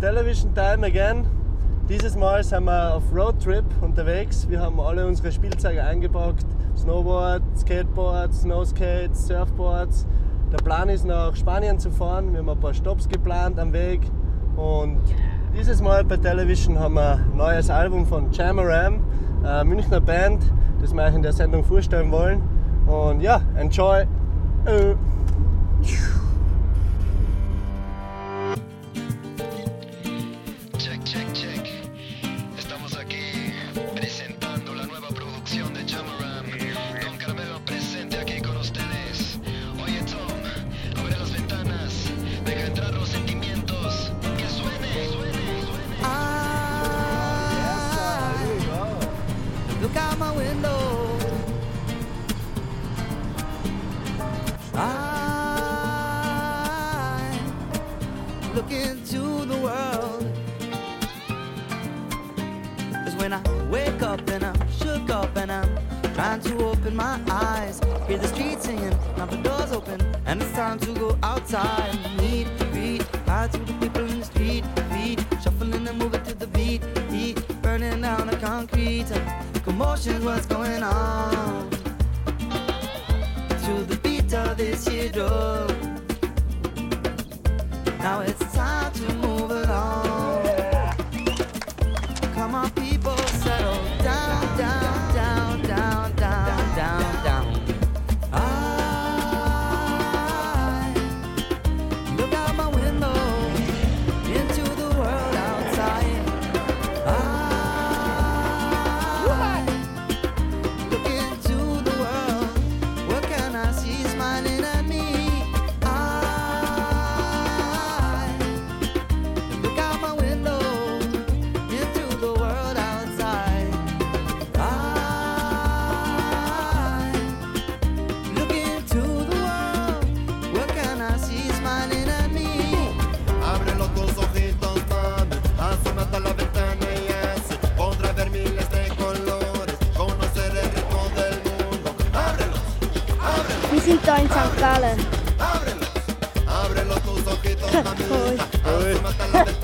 Television Time again. Dieses Mal sind wir auf Roadtrip unterwegs. Wir haben alle unsere Spielzeuge eingepackt: Snowboard, Skateboards, Snowskates, Surfboards. Der Plan ist nach Spanien zu fahren. Wir haben ein paar Stops geplant am Weg. Und dieses Mal bei Television haben wir ein neues Album von Jamaram, eine Münchner Band, das wir euch in der Sendung vorstellen wollen. Und ja, enjoy! Äh. Time to go outside. Meet, greet, hi to the people in the street, feet shuffling and moving to the beat, heat burning down the concrete. Commotion's what's going on to the beat of this here drum. Now it's time to move along. Come on, people, Ábrelo, ábrelo tus ojitos, mamita.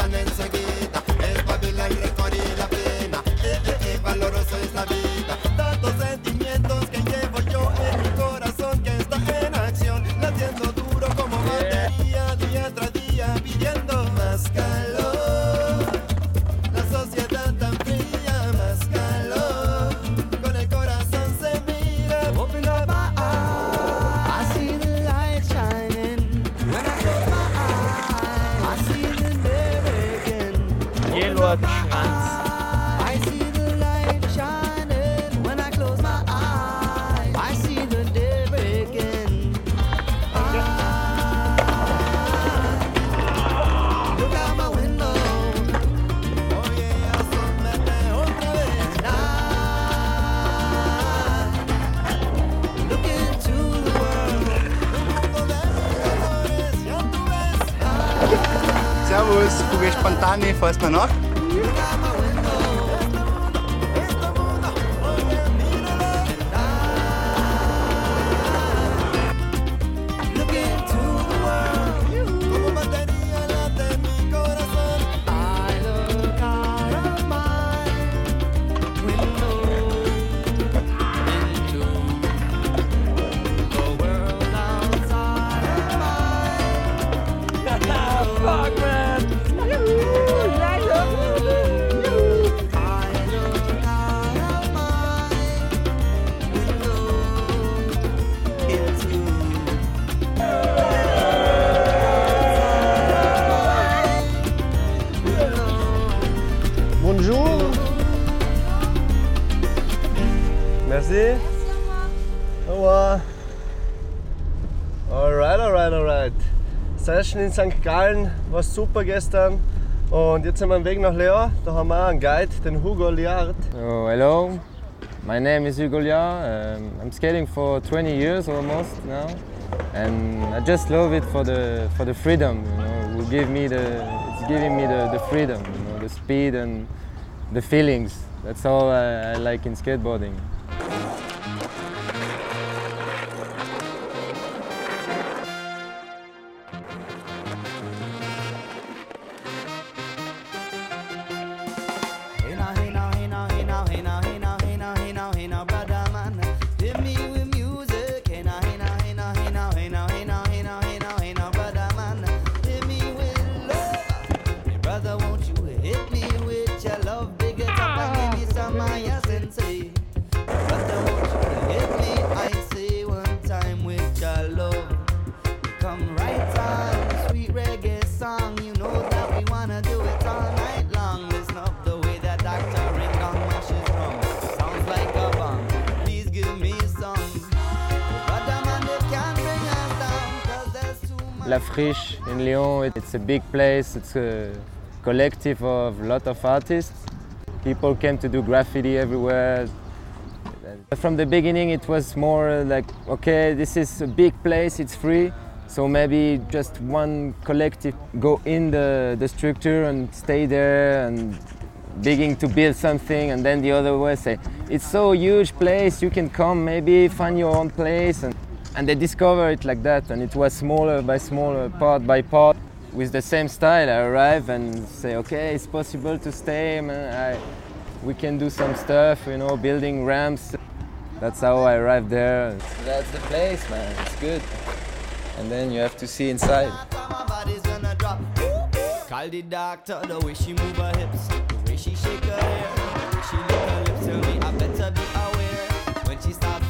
Tú ves. Servus, Kugel Spontane, fährst mal nach? Bonjour! Merci! Au revoir! Alright, alright, alright. Session in St. Gallen war super gestern und jetzt sind wir am Weg nach Leo. Da haben wir einen Guide, den Hugo Liard. Oh, hello, my name is Hugo Lia. Um, I'm skating for 20 years almost now, and I just love it for the for the freedom. You know, will give me the it's giving me the, the freedom, you know, the speed and the feelings. That's all I, I like in skateboarding. La Friche in Lyon, it's a big place. It's a collective of a lot of artists. People came to do graffiti everywhere. From the beginning, it was more like, okay, this is a big place, it's free. So maybe just one collective go in the, the structure and stay there and beginning to build something and then the other way say it's so huge place you can come maybe find your own place and, and they discover it like that and it was smaller by smaller part by part with the same style i arrive and say okay it's possible to stay man. I, we can do some stuff you know building ramps that's how i arrived there that's the place man it's good and then you have to see inside. Call the doctor, the way she move her hips, the way she shake her hair, she lick her lips. Tell me I better be aware when she the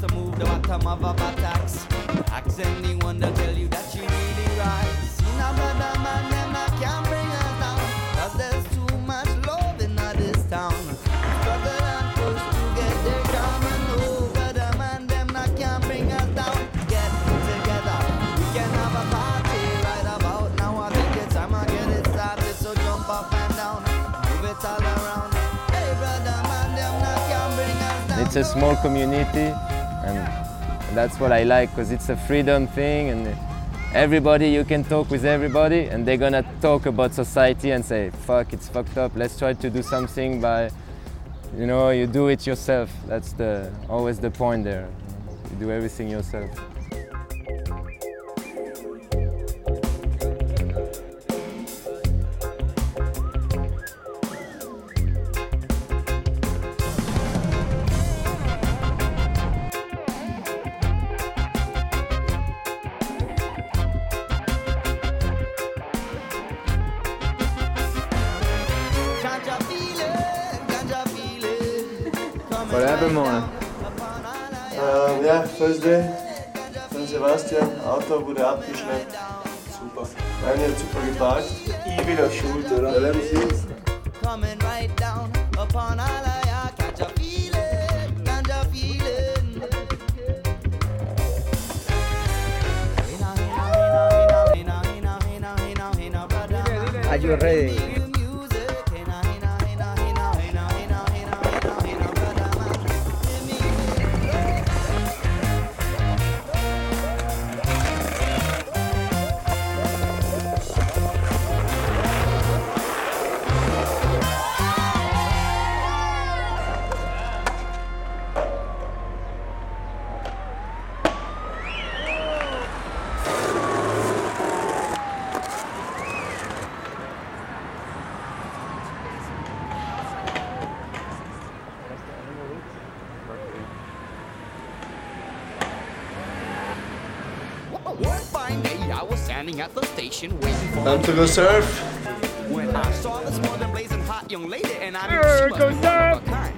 bottom of buttocks. Ask anyone tell you that she really rise. See now, brother man, them I can't bring her down, 'cause there's too much love in this town. Struggle and push to get there, come and know, brother man, them I can't bring us down. Get together, we can have a party right about now. I think it's time I get it started, so jump up and down, move it all around. Hey, brother man, them I can't bring us down. It's a small community, and that's what I like because it's a freedom thing, and everybody you can talk with everybody, and they're gonna talk about society and say, "Fuck, it's fucked up. Let's try to do something by, you know, you do it yourself. That's the always the point there. You do everything yourself." What happened, Mona? Ähm, ja, Thursday, San Sebastian, Auto wurde abgeschleppt. Super. Nein, hat super geparkt. Ich bin auf Schuld, oder? Ja, let's see. Coming right down upon all Are you ready? Standing at the station waiting for Time to go surf. when I saw this more than blazing hot young lady, and I knew she must be one of a kind.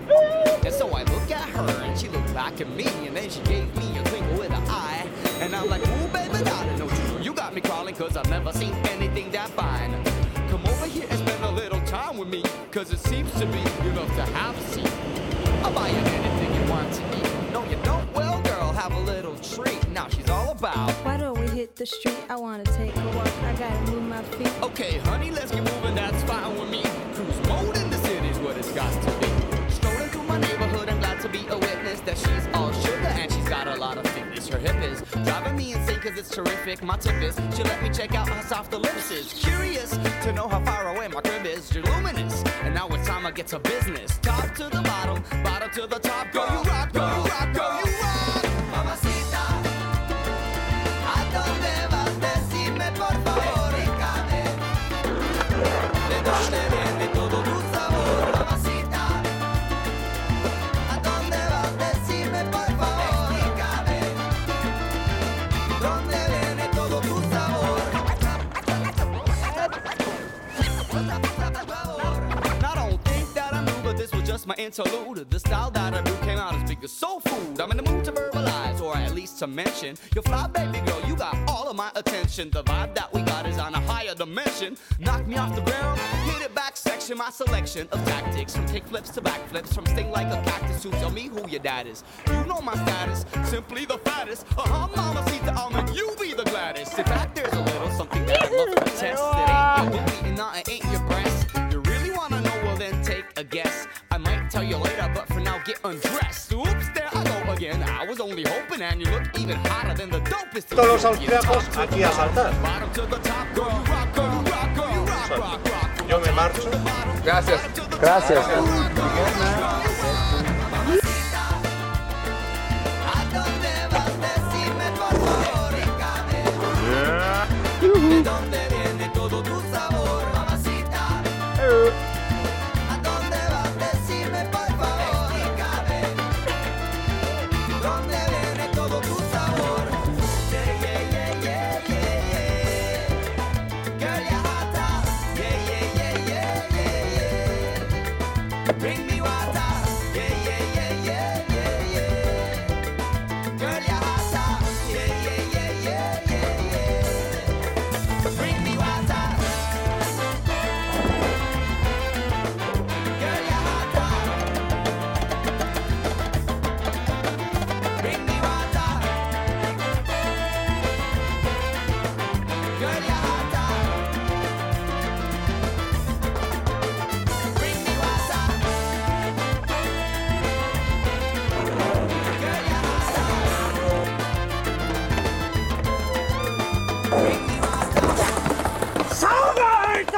And so I looked at her, and she looked back at me, and then she gave me a twinkle with an eye. And I'm like, ooh, baby, darling, don't you you got me crawling, cause I've never seen anything that fine. Come over here and spend a little time with me, cause it seems to be enough to have a seat. I'll buy you anything you want to eat. No, you don't? Well, girl, have a little treat. Now she's all about. Why don't we hit the street? I wanna take a walk. I gotta move my feet. Okay, honey, let's get moving, that's fine with me. Cruise mode in the city's what it's got to be. Strolling through my neighborhood, I'm glad to be a witness that she's all sugar and she's got a lot of fitness. Her hip is driving me insane cause it's terrific. My tip is she let me check out how soft the lips is. Curious to know how far away my crib is. You're luminous, and now it's time I get to business. Top to the bottom, bottom to the top. Go you rock, go you rock, go you rock. Interlude. The style that I do came out as big as soul food. I'm in the mood to verbalize, or at least to mention. Your fly baby girl, you got all of my attention. The vibe that we got is on a higher dimension. Knock me off the ground, hit it back section. My selection of tactics from kick flips to back flips, from sting like a cactus to tell me who your dad is. You know my status, simply the fattest. Uh huh, mama, see the almond, you be the gladdest. In fact, there's a little something that I'd love to test. It ain't your booty not it ain't your breast. You really wanna know? Well, then take a guess. Tell you later, but for now, get undressed. Oops, there I go again. I was only hoping, and you look even hotter than the dopest. Todos los austriacos aquí a saltar. Yo me marcho. Gracias. Gracias. ¿A dónde vas?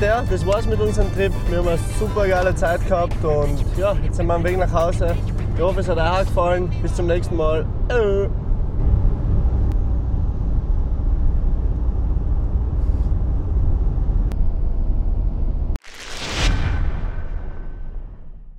das war's mit unserem Trip. Wir haben eine super geile Zeit gehabt und ja, jetzt sind wir am Weg nach Hause. Ich hoffe, es hat euch auch gefallen. Bis zum nächsten Mal. Äh.